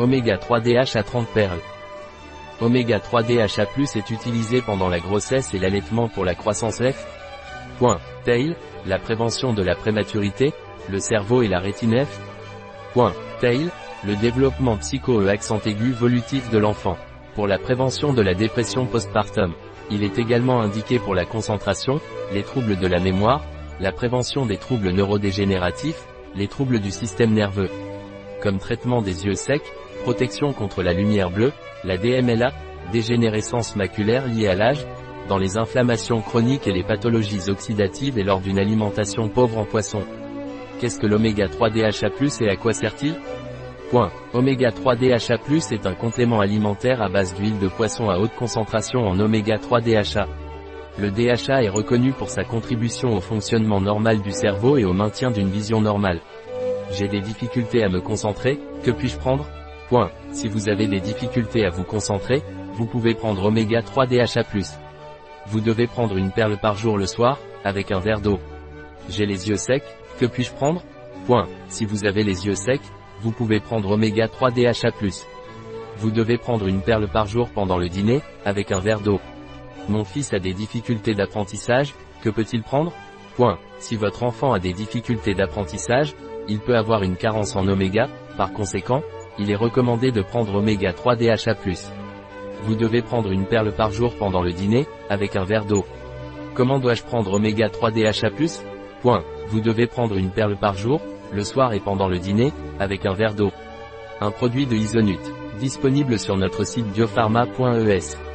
Oméga 3 DHA 30 perles. Oméga 3 DHA+, est utilisé pendant la grossesse et l'allaitement pour la croissance F. Point. Tail, la prévention de la prématurité, le cerveau et la rétine F. Point. Tail, le développement psycho accent aigu volutif de l'enfant. Pour la prévention de la dépression postpartum. Il est également indiqué pour la concentration, les troubles de la mémoire, la prévention des troubles neurodégénératifs, les troubles du système nerveux. Comme traitement des yeux secs, protection contre la lumière bleue, la DMLA, dégénérescence maculaire liée à l'âge, dans les inflammations chroniques et les pathologies oxydatives et lors d'une alimentation pauvre en poisson. Qu'est-ce que l'oméga 3 DHA+, et à quoi sert-il? Point. Oméga 3 DHA+, est un complément alimentaire à base d'huile de poisson à haute concentration en oméga 3 DHA. Le DHA est reconnu pour sa contribution au fonctionnement normal du cerveau et au maintien d'une vision normale. J'ai des difficultés à me concentrer, que puis-je prendre? Point. Si vous avez des difficultés à vous concentrer, vous pouvez prendre Oméga 3 DHA+. Vous devez prendre une perle par jour le soir, avec un verre d'eau. J'ai les yeux secs, que puis-je prendre? Point. Si vous avez les yeux secs, vous pouvez prendre Oméga 3 DHA+. Vous devez prendre une perle par jour pendant le dîner, avec un verre d'eau. Mon fils a des difficultés d'apprentissage, que peut-il prendre? Point. Si votre enfant a des difficultés d'apprentissage, il peut avoir une carence en oméga, par conséquent, il est recommandé de prendre oméga 3 DHA+. Vous devez prendre une perle par jour pendant le dîner, avec un verre d'eau. Comment dois-je prendre oméga 3 DHA+. Point. Vous devez prendre une perle par jour, le soir et pendant le dîner, avec un verre d'eau. Un produit de Isonut. Disponible sur notre site biopharma.es.